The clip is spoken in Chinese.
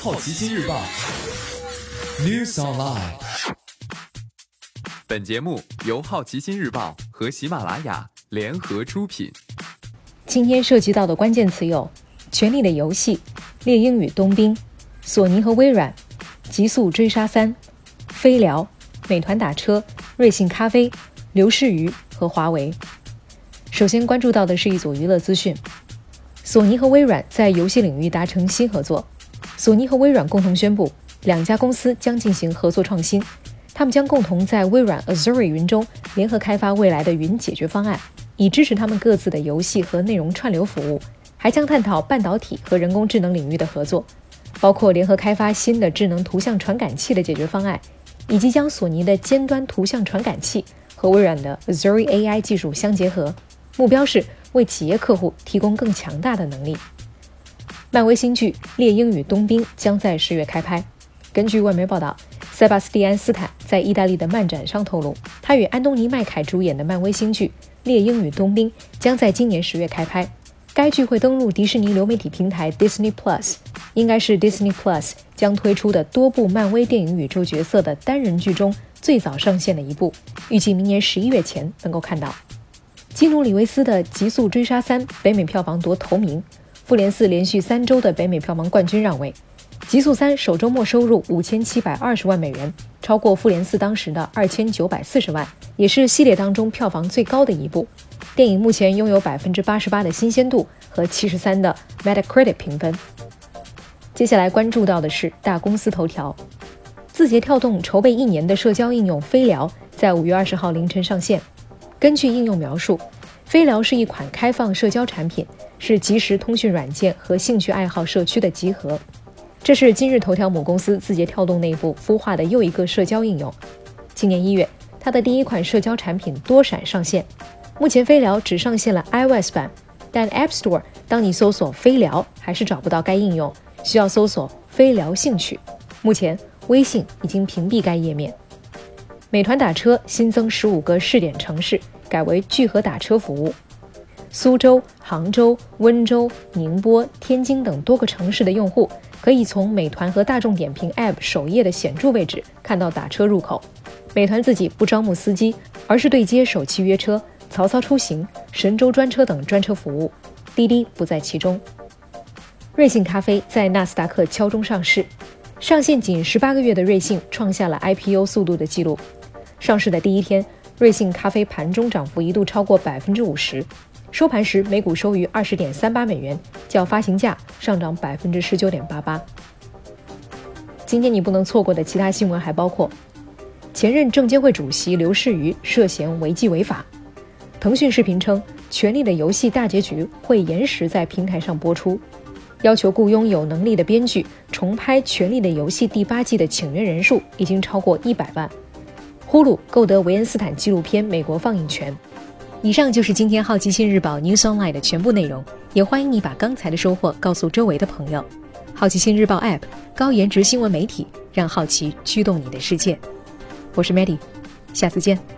好奇心日报 News Online。本节目由好奇心日报和喜马拉雅联合出品。今天涉及到的关键词有：《权力的游戏》、猎鹰与冬兵、索尼和微软、极速追杀三、飞聊、美团打车、瑞幸咖啡、刘士余和华为。首先关注到的是一组娱乐资讯：索尼和微软在游戏领域达成新合作。索尼和微软共同宣布，两家公司将进行合作创新。他们将共同在微软 Azure 云中联合开发未来的云解决方案，以支持他们各自的游戏和内容串流服务。还将探讨半导体和人工智能领域的合作，包括联合开发新的智能图像传感器的解决方案，以及将索尼的尖端图像传感器和微软的 Azure AI 技术相结合。目标是为企业客户提供更强大的能力。漫威新剧《猎鹰与冬兵》将在十月开拍。根据外媒报道，塞巴斯蒂安·斯坦在意大利的漫展上透露，他与安东尼·麦凯主演的漫威新剧《猎鹰与冬兵》将在今年十月开拍。该剧会登陆迪士尼流媒体平台 Disney Plus，应该是 Disney Plus 将推出的多部漫威电影宇宙角色的单人剧中最早上线的一部，预计明年十一月前能够看到。基努·里维斯的《极速追杀三》北美票房夺头名，《复联四》连续三周的北美票房冠军让位，《极速三》首周末收入五千七百二十万美元，超过《复联四》当时的二千九百四十万，也是系列当中票房最高的一部。电影目前拥有百分之八十八的新鲜度和七十三的 Metacritic 评分。接下来关注到的是大公司头条，字节跳动筹备一年的社交应用飞聊在五月二十号凌晨上线。根据应用描述，飞聊是一款开放社交产品，是即时通讯软件和兴趣爱好社区的集合。这是今日头条母公司字节跳动内部孵化的又一个社交应用。今年一月，它的第一款社交产品多闪上线。目前飞聊只上线了 iOS 版，但 App Store 当你搜索飞聊还是找不到该应用，需要搜索飞聊兴趣。目前微信已经屏蔽该页面。美团打车新增十五个试点城市，改为聚合打车服务。苏州、杭州、温州、宁波、天津等多个城市的用户，可以从美团和大众点评 App 首页的显著位置看到打车入口。美团自己不招募司机，而是对接首汽约车、曹操出行、神州专车等专车服务，滴滴不在其中。瑞幸咖啡在纳斯达克敲钟上市，上线仅十八个月的瑞幸创下了 IPO 速度的记录。上市的第一天，瑞幸咖啡盘中涨幅一度超过百分之五十，收盘时每股收于二十点三八美元，较发行价上涨百分之十九点八八。今天你不能错过的其他新闻还包括：前任证监会主席刘士余涉嫌违纪违法；腾讯视频称《权力的游戏》大结局会延时在平台上播出；要求雇佣有能力的编剧重拍《权力的游戏》第八季的请愿人数已经超过一百万。呼噜购得维恩斯坦纪录片美国放映权。以上就是今天好奇心日报 News Online 的全部内容，也欢迎你把刚才的收获告诉周围的朋友。好奇心日报 App 高颜值新闻媒体，让好奇驱动你的世界。我是 Maddie，下次见。